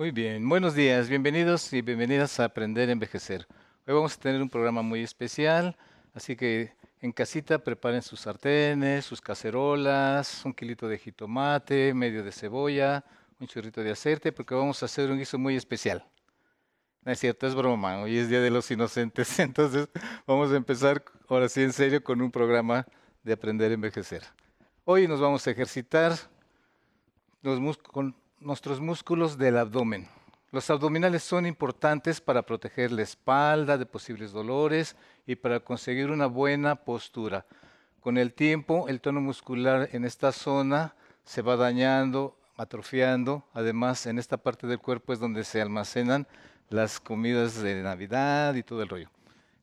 Muy bien, buenos días, bienvenidos y bienvenidas a Aprender a Envejecer. Hoy vamos a tener un programa muy especial, así que en casita preparen sus sartenes, sus cacerolas, un kilito de jitomate, medio de cebolla, un churrito de aceite, porque vamos a hacer un guiso muy especial. No es cierto, es broma, hoy es Día de los Inocentes, entonces vamos a empezar ahora sí en serio con un programa de Aprender a Envejecer. Hoy nos vamos a ejercitar con nuestros músculos del abdomen. Los abdominales son importantes para proteger la espalda de posibles dolores y para conseguir una buena postura. Con el tiempo, el tono muscular en esta zona se va dañando, atrofiando. Además, en esta parte del cuerpo es donde se almacenan las comidas de Navidad y todo el rollo.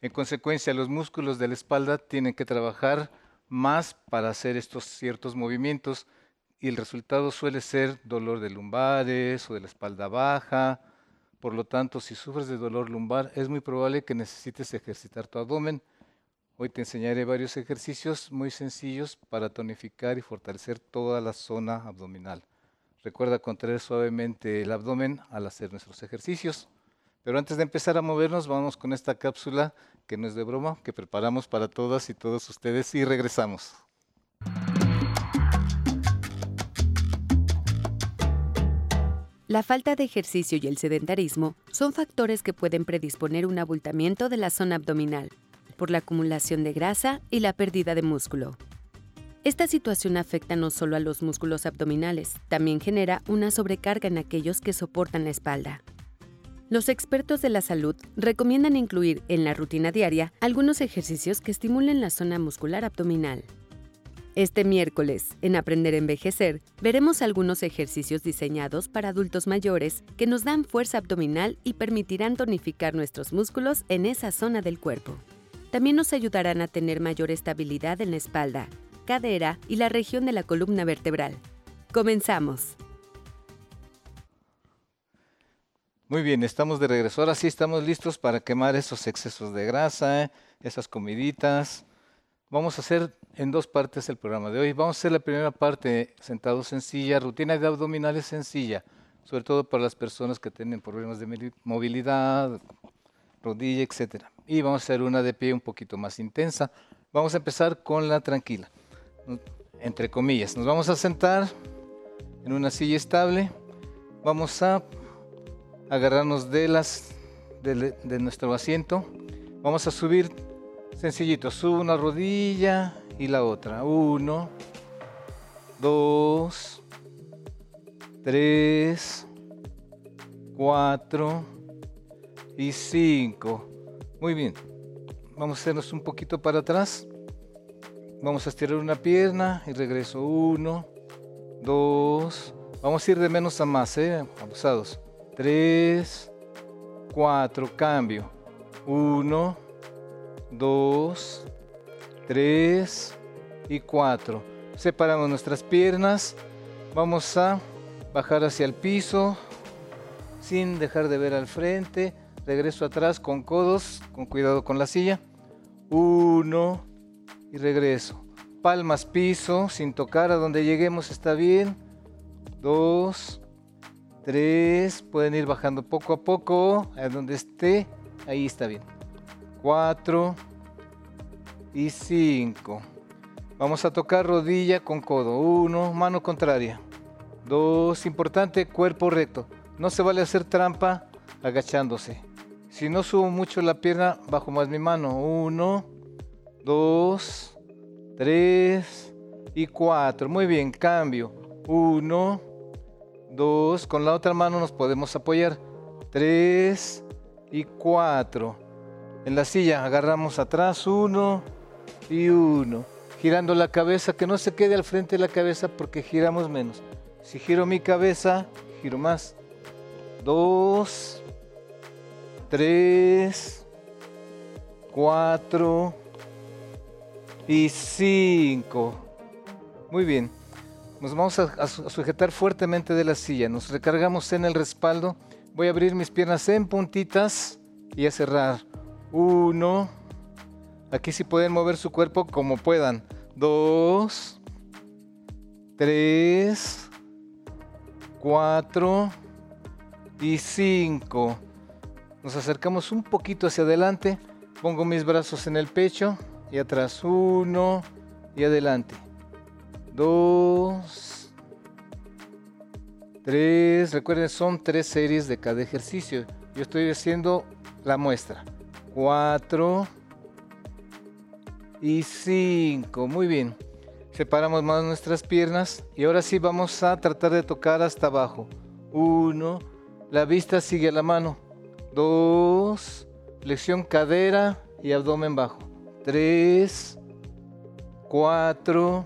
En consecuencia, los músculos de la espalda tienen que trabajar más para hacer estos ciertos movimientos y el resultado suele ser dolor de lumbares o de la espalda baja. Por lo tanto, si sufres de dolor lumbar, es muy probable que necesites ejercitar tu abdomen. Hoy te enseñaré varios ejercicios muy sencillos para tonificar y fortalecer toda la zona abdominal. Recuerda contraer suavemente el abdomen al hacer nuestros ejercicios. Pero antes de empezar a movernos, vamos con esta cápsula que no es de broma, que preparamos para todas y todos ustedes y regresamos. La falta de ejercicio y el sedentarismo son factores que pueden predisponer un abultamiento de la zona abdominal por la acumulación de grasa y la pérdida de músculo. Esta situación afecta no solo a los músculos abdominales, también genera una sobrecarga en aquellos que soportan la espalda. Los expertos de la salud recomiendan incluir en la rutina diaria algunos ejercicios que estimulen la zona muscular abdominal. Este miércoles, en Aprender a Envejecer, veremos algunos ejercicios diseñados para adultos mayores que nos dan fuerza abdominal y permitirán tonificar nuestros músculos en esa zona del cuerpo. También nos ayudarán a tener mayor estabilidad en la espalda, cadera y la región de la columna vertebral. Comenzamos. Muy bien, estamos de regreso. Ahora sí estamos listos para quemar esos excesos de grasa, esas comiditas. Vamos a hacer en dos partes el programa de hoy. Vamos a hacer la primera parte sentados en silla, rutina de abdominales sencilla, sobre todo para las personas que tienen problemas de movilidad, rodilla, etc. Y vamos a hacer una de pie un poquito más intensa. Vamos a empezar con la tranquila, entre comillas. Nos vamos a sentar en una silla estable. Vamos a agarrarnos de las de nuestro asiento. Vamos a subir Sencillito, subo una rodilla y la otra. Uno, dos, tres, cuatro y cinco. Muy bien. Vamos a hacernos un poquito para atrás. Vamos a estirar una pierna y regreso. Uno, dos. Vamos a ir de menos a más, ¿eh? Abusados. Tres, cuatro. Cambio. Uno, 2, 3 y 4. Separamos nuestras piernas. Vamos a bajar hacia el piso sin dejar de ver al frente. Regreso atrás con codos, con cuidado con la silla. 1 y regreso. Palmas piso sin tocar a donde lleguemos está bien. 2, 3, pueden ir bajando poco a poco a donde esté. Ahí está bien. 4 y 5. Vamos a tocar rodilla con codo. 1, mano contraria. 2, importante, cuerpo recto. No se vale hacer trampa agachándose. Si no subo mucho la pierna, bajo más mi mano. 1, 2, 3 y 4. Muy bien, cambio. 1, 2, con la otra mano nos podemos apoyar. 3 y 4. En la silla agarramos atrás uno y uno, girando la cabeza, que no se quede al frente de la cabeza porque giramos menos. Si giro mi cabeza, giro más. Dos, tres, cuatro y cinco. Muy bien. Nos vamos a, sujetar fuertemente de la silla. Nos recargamos en el respaldo. Voy a abrir mis piernas en puntitas y a cerrar. Uno. Aquí sí pueden mover su cuerpo como puedan. Dos. Tres. Cuatro. y 5. Nos acercamos un poquito hacia adelante. Pongo mis brazos en el pecho y atrás. 1 y adelante. 2. 3. Recuerden, son tres series de cada ejercicio. Yo estoy haciendo la muestra. 4 y 5. Muy bien. Separamos más nuestras piernas y ahora sí vamos a tratar de tocar hasta abajo. 1. La vista sigue a la mano. 2. Flexión cadera y abdomen bajo. 3. 4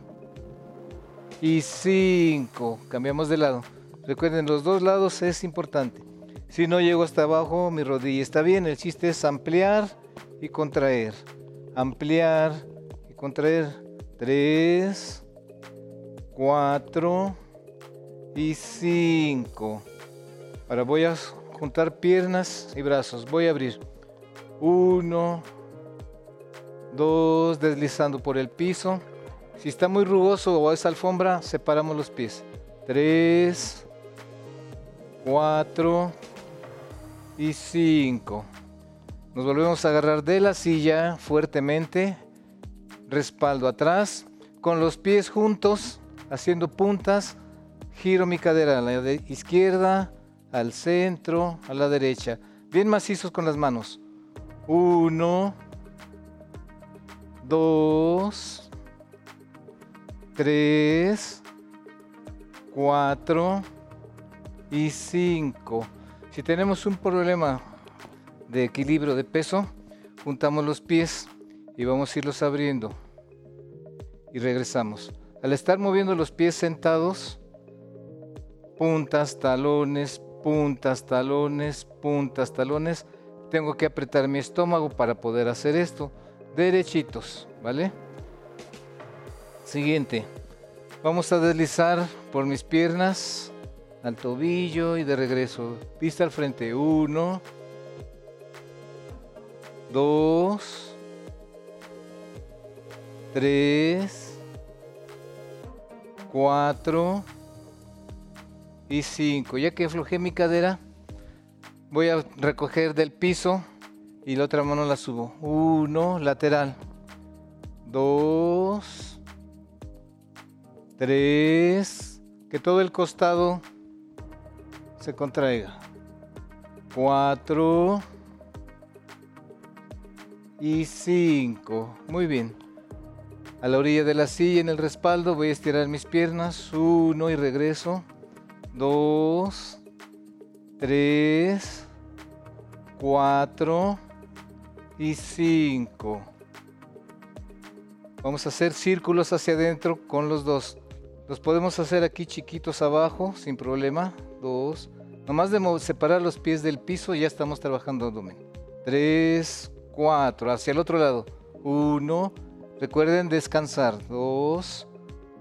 y 5. Cambiamos de lado. Recuerden, los dos lados es importante. Si no llego hasta abajo, mi rodilla está bien. El chiste es ampliar y contraer. Ampliar y contraer. 3, 4 y 5. Ahora voy a juntar piernas y brazos. Voy a abrir. 1, 2, deslizando por el piso. Si está muy rugoso o es alfombra, separamos los pies. 3, 4 y 5. Nos volvemos a agarrar de la silla fuertemente respaldo atrás, con los pies juntos, haciendo puntas, giro mi cadera a la izquierda, al centro, a la derecha, bien macizos con las manos. Uno, dos, tres, cuatro y cinco. Si tenemos un problema de equilibrio de peso, juntamos los pies y vamos a irlos abriendo y regresamos. Al estar moviendo los pies sentados, puntas, talones, puntas, talones, puntas, talones, tengo que apretar mi estómago para poder hacer esto. Derechitos, ¿vale? Siguiente. Vamos a deslizar por mis piernas al tobillo y de regreso. Vista al frente. Uno, dos, 3, 4 y 5. Ya que aflojé mi cadera, voy a recoger del piso y la otra mano la subo. 1, lateral. 2, 3, que todo el costado se contraiga. 4 y 5. Muy bien. A la orilla de la silla en el respaldo voy a estirar mis piernas. Uno y regreso. Dos. Tres. Cuatro. Y cinco. Vamos a hacer círculos hacia adentro con los dos. Los podemos hacer aquí chiquitos abajo sin problema. Dos. Nomás de separar los pies del piso ya estamos trabajando abdomen. Tres. Cuatro. Hacia el otro lado. Uno. Recuerden descansar. Dos,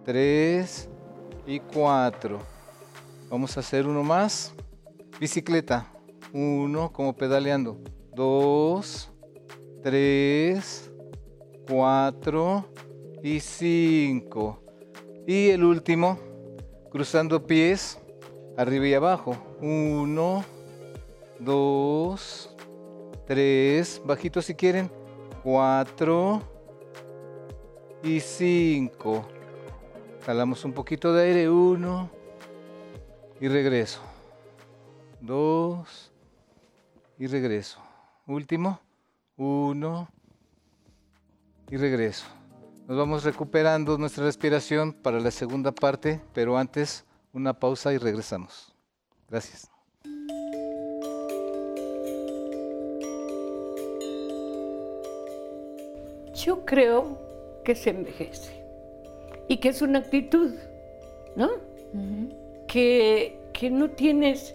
tres y cuatro. Vamos a hacer uno más. Bicicleta. Uno, como pedaleando. Dos, tres, cuatro y cinco. Y el último, cruzando pies, arriba y abajo. Uno, dos, tres, bajito si quieren. Cuatro, y 5. Jalamos un poquito de aire, 1 y regreso. 2 y regreso. Último, 1 y regreso. Nos vamos recuperando nuestra respiración para la segunda parte, pero antes una pausa y regresamos. Gracias. Yo creo que se envejece y que es una actitud, ¿no? que, que no tienes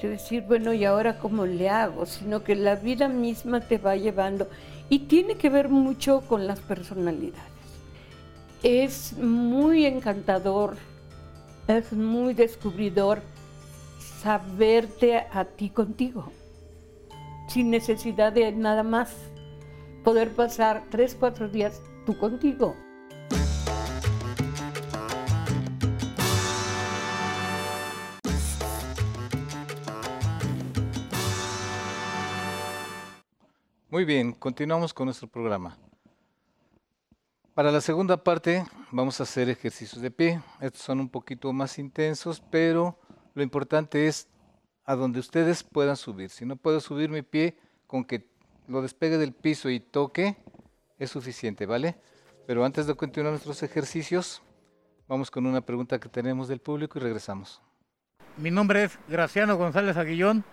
que decir, bueno, ¿y ahora cómo le hago? Sino que la vida misma te va llevando y tiene que ver mucho con las personalidades. Es muy encantador, es muy descubridor saberte a ti contigo, sin necesidad de nada más poder pasar tres, cuatro días tú contigo. Muy bien, continuamos con nuestro programa. Para la segunda parte vamos a hacer ejercicios de pie. Estos son un poquito más intensos, pero lo importante es a donde ustedes puedan subir. Si no puedo subir mi pie, con que lo despegue del piso y toque, es suficiente, ¿vale? Pero antes de continuar nuestros ejercicios, vamos con una pregunta que tenemos del público y regresamos. Mi nombre es Graciano González Aguillón,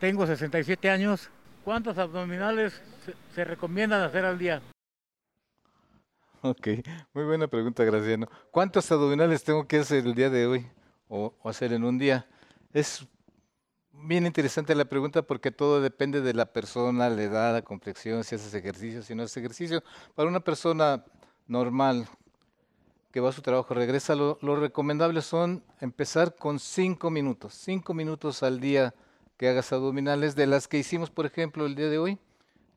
tengo 67 años ¿Cuántos abdominales se, recomiendan hacer al día? Ok, muy buena pregunta, Graciano. ¿Cuántos abdominales tengo que hacer el día de hoy o, hacer en un día? Es bien interesante la pregunta porque todo depende de la persona, la edad, la complexión, si haces ejercicio, si no haces ejercicio. Para una persona normal que va a su trabajo, regresa, lo, recomendable son empezar con cinco minutos, cinco minutos al día que hagas abdominales. De las que hicimos, por ejemplo, el día de hoy,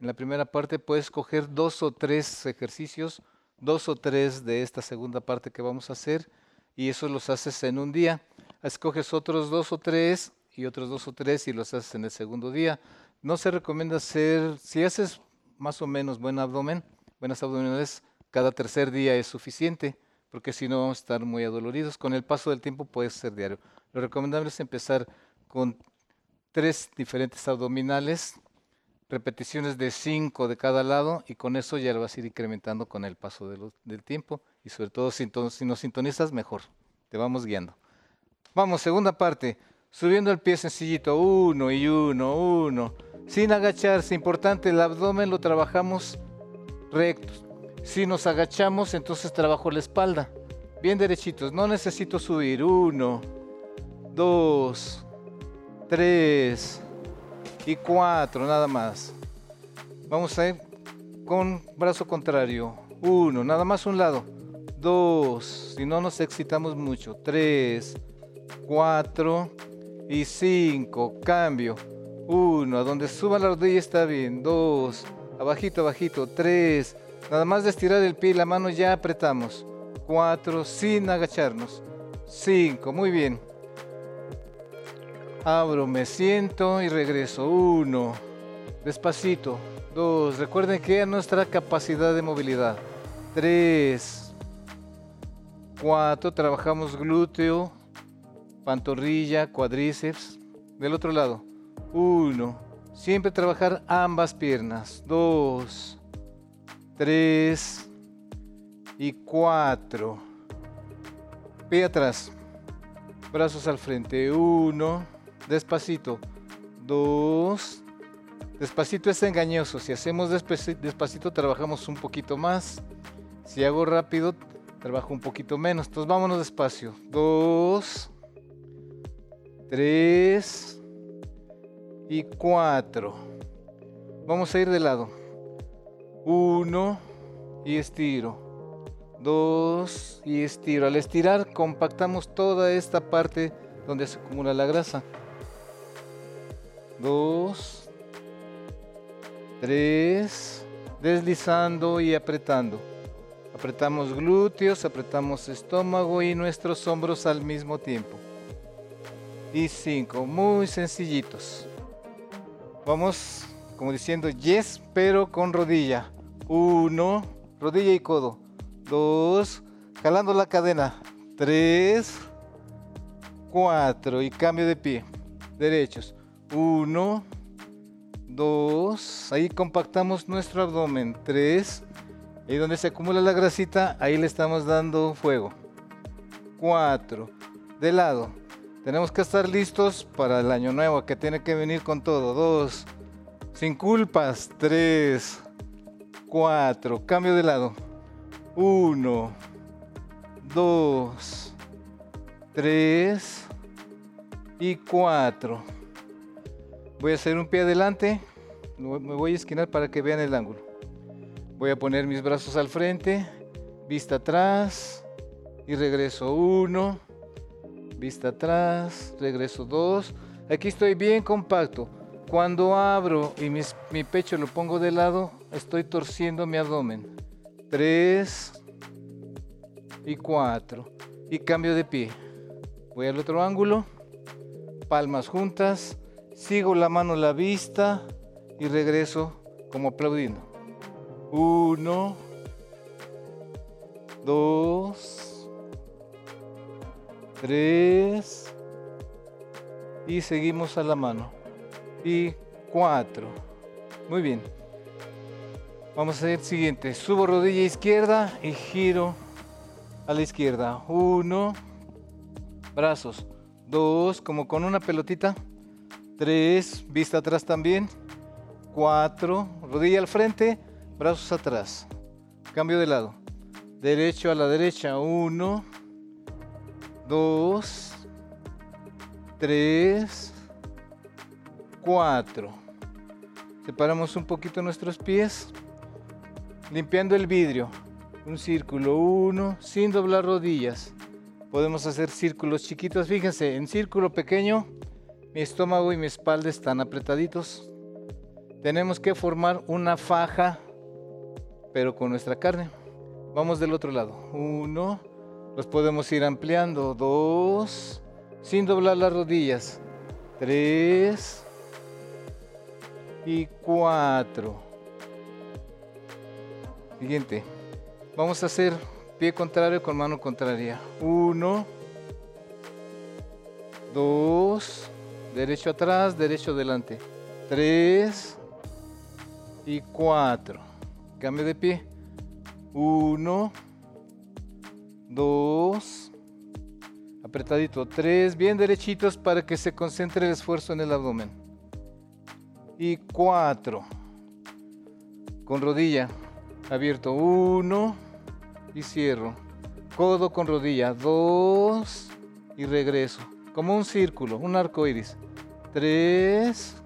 en la primera parte puedes coger dos o tres ejercicios, dos o tres de esta segunda parte que vamos a hacer, y eso los haces en un día. Escoges otros dos o tres y otros dos o tres y los haces en el segundo día. No se recomienda hacer, si haces más o menos buen abdomen, buenas abdominales, cada tercer día es suficiente, porque si no vamos a estar muy adoloridos. Con el paso del tiempo puede ser diario. Lo recomendable es empezar con tres diferentes abdominales, repeticiones de cinco de cada lado y con eso ya lo vas a ir incrementando con el paso del tiempo y sobre todo si, si nos sintonizas mejor, te vamos guiando. Vamos, segunda parte, subiendo el pie sencillito, uno y uno, uno, sin agacharse, importante, el abdomen lo trabajamos recto. Si nos agachamos, entonces trabajo la espalda. Bien derechitos, no necesito subir. Uno, dos, 3 y 4, nada más. Vamos a ir con brazo contrario. 1, nada más un lado. 2, si no nos excitamos mucho. 3, 4 y 5. Cambio. 1, a donde suba la rodilla está bien. 2, abajito, abajito. 3, nada más de estirar el pie y la mano ya apretamos. 4, sin agacharnos. 5, muy bien. Abro, me siento y regreso. Uno, despacito. Dos, recuerden que es nuestra capacidad de movilidad. Tres, cuatro, trabajamos glúteo, pantorrilla, cuadríceps. Del otro lado. Uno, siempre trabajar ambas piernas. Dos, tres y cuatro. Pie atrás. Brazos al frente. Uno despacito. Dos. Despacito es engañoso. Si hacemos despacito, trabajamos un poquito más. Si hago rápido, trabajo un poquito menos. Entonces vámonos despacio. Dos. Tres. Y cuatro. Vamos a ir de lado. Uno. Y estiro. Dos. Y estiro. Al estirar compactamos toda esta parte donde se acumula la grasa. 2, 3, deslizando y apretando. Apretamos glúteos, apretamos estómago y nuestros hombros al mismo tiempo. Y 5, muy sencillitos. Vamos como diciendo yes, pero con rodilla. 1, rodilla y codo. 2, jalando la cadena. 3, 4 y cambio de pie. Derechos. Uno, dos, ahí compactamos nuestro abdomen. Tres, y donde se acumula la grasita, ahí le estamos dando fuego. Cuatro, de lado. Tenemos que estar listos para el año nuevo, que tiene que venir con todo. Dos, sin culpas. Tres, cuatro, cambio de lado. Uno, dos, tres y cuatro. Voy a hacer un pie adelante, me voy a esquinar para que vean el ángulo. Voy a poner mis brazos al frente, vista atrás y regreso uno, vista atrás, regreso dos. Aquí estoy bien compacto. Cuando abro y mi pecho lo pongo de lado, estoy torciendo mi abdomen. Tres y cuatro. Y cambio de pie. Voy al otro ángulo, palmas juntas Sigo la mano a la vista y regreso como aplaudiendo. Uno, dos, tres, y seguimos a la mano. Y cuatro. Muy bien. Vamos a hacer el siguiente. Subo rodilla izquierda y giro a la izquierda. Uno, brazos. Dos, como con una pelotita. Tres, vista atrás también. Cuatro, rodilla al frente, brazos atrás. Cambio de lado. Derecho a la derecha. Uno, dos, tres, cuatro. Separamos un poquito nuestros pies, limpiando el vidrio. Un círculo, uno, sin doblar rodillas. Podemos hacer círculos chiquitos. Fíjense, en círculo pequeño, mi estómago y mi espalda están apretaditos. Tenemos que formar una faja, pero con nuestra carne. Vamos del otro lado. Uno, los podemos ir ampliando. Dos, sin doblar las rodillas. Tres y cuatro. Siguiente. Vamos a hacer pie contrario con mano contraria. Uno, dos, derecho atrás, derecho adelante. Tres y cuatro. Cambio de pie. Uno, dos, apretadito. Tres, bien derechitos para que se concentre el esfuerzo en el abdomen. Y cuatro. Con rodilla abierto. Uno y cierro. Codo con rodilla. Dos y regreso. Como un círculo, un arco iris. Tres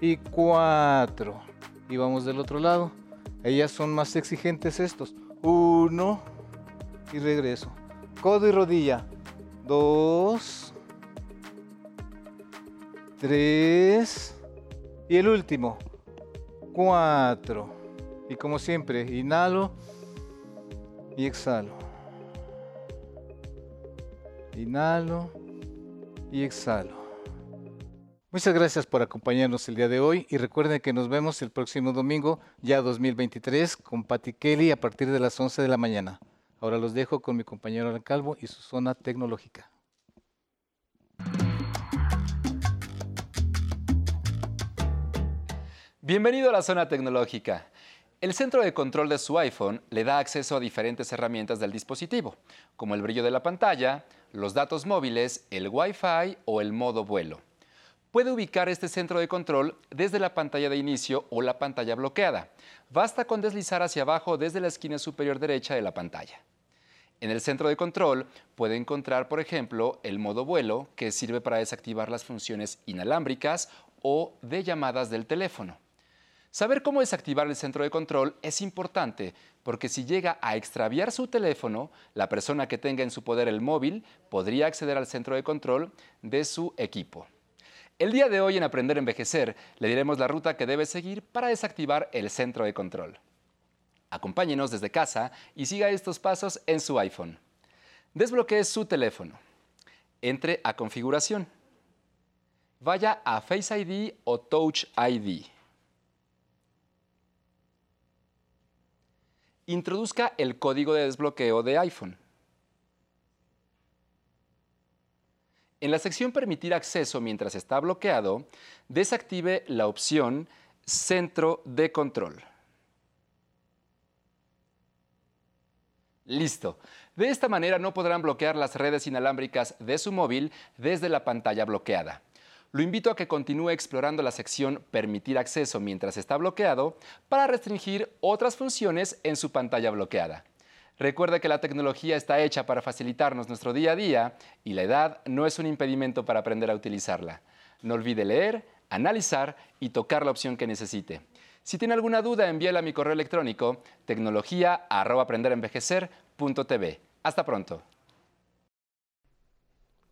y cuatro. Y vamos del otro lado. Ellas son más exigentes estos. Uno y regreso. Codo y rodilla. Dos. Tres. Y el último. Cuatro. Y como siempre, inhalo y exhalo. Inhalo y exhalo. Muchas gracias por acompañarnos el día de hoy y recuerden que nos vemos el próximo domingo, ya 2023, con Patty Kelly a partir de las 11 de la mañana. Ahora los dejo con mi compañero Alan Calvo y su zona tecnológica. Bienvenido a la zona tecnológica. El centro de control de su iPhone le da acceso a diferentes herramientas del dispositivo, como el brillo de la pantalla, los datos móviles, el Wi-Fi o el modo vuelo. Puede ubicar este centro de control desde la pantalla de inicio o la pantalla bloqueada. Basta con deslizar hacia abajo desde la esquina superior derecha de la pantalla. En el centro de control puede encontrar, por ejemplo, el modo vuelo, que sirve para desactivar las funciones inalámbricas o de llamadas del teléfono. Saber cómo desactivar el centro de control es importante porque si llega a extraviar su teléfono, la persona que tenga en su poder el móvil podría acceder al centro de control de su equipo. El día de hoy en Aprender a Envejecer le diremos la ruta que debe seguir para desactivar el centro de control. Acompáñenos desde casa y siga estos pasos en su iPhone. Desbloquee su teléfono. Entre a configuración. Vaya a Face ID o Touch ID. Introduzca el código de desbloqueo de iPhone. En la sección Permitir acceso mientras está bloqueado, desactive la opción Centro de control. Listo. De esta manera no podrán bloquear las redes inalámbricas de su móvil desde la pantalla bloqueada. Lo invito a que continúe explorando la sección Permitir acceso mientras está bloqueado para restringir otras funciones en su pantalla bloqueada. Recuerda que la tecnología está hecha para facilitarnos nuestro día a día y la edad no es un impedimento para aprender a utilizarla. No olvide leer, analizar y tocar la opción que necesite. Si tiene alguna duda, envíela a mi correo electrónico tecnología@aprenderenvejecer.tv. Hasta pronto.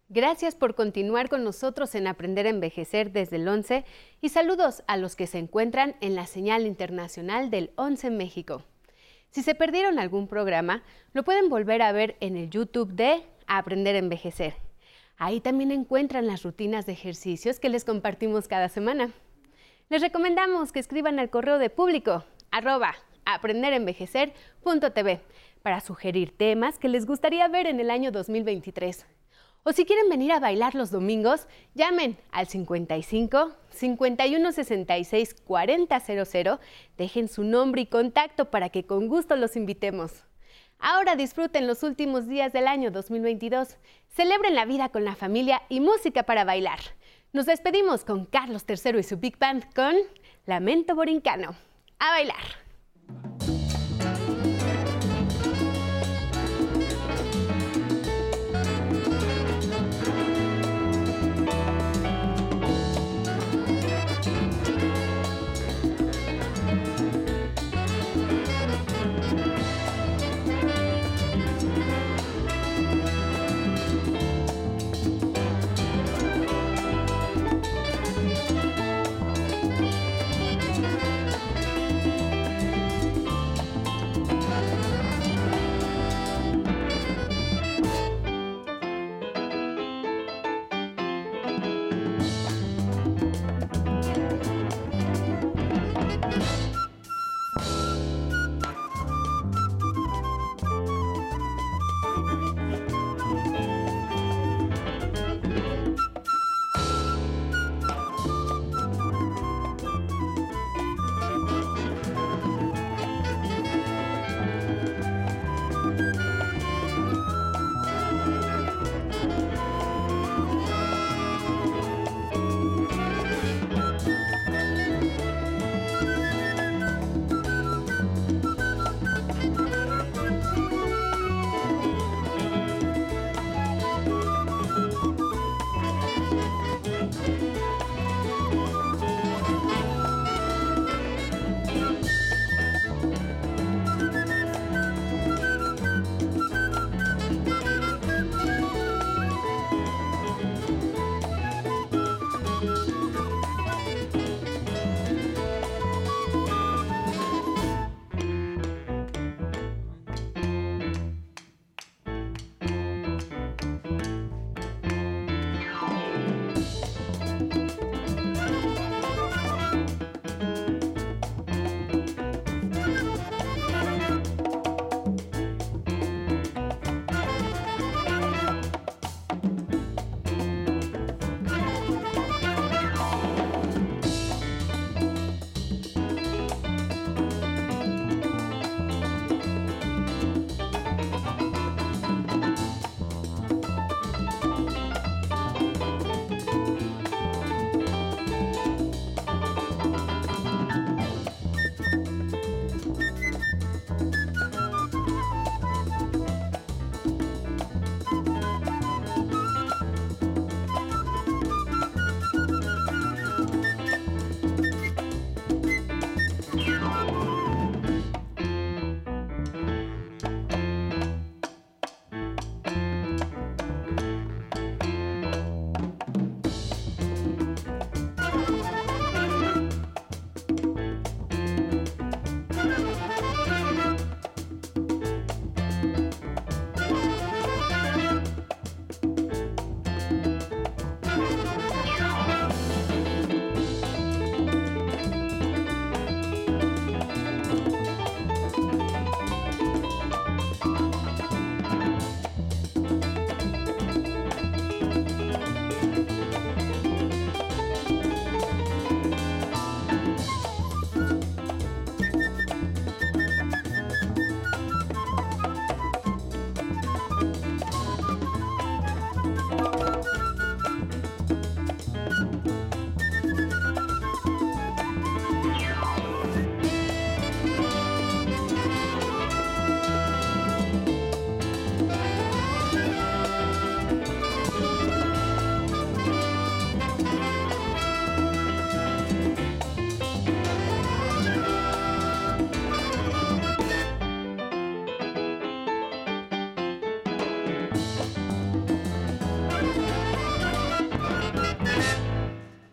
Gracias por continuar con nosotros en Aprender a Envejecer desde el 11 y saludos a los que se encuentran en la señal internacional del 11 México. Si se perdieron algún programa, lo pueden volver a ver en el YouTube de Aprender a Envejecer. Ahí también encuentran las rutinas de ejercicios que les compartimos cada semana. Les recomendamos que escriban al correo de público arroba aprenderenvejecer.tv para sugerir temas que les gustaría ver en el año 2023. O si quieren venir a bailar los domingos, llamen al 55 51 66 4000, dejen su nombre y contacto para que con gusto los invitemos. Ahora disfruten los últimos días del año 2022. Celebren la vida con la familia y música para bailar. Nos despedimos con Carlos III y su Big Band con Lamento Borincano. A bailar.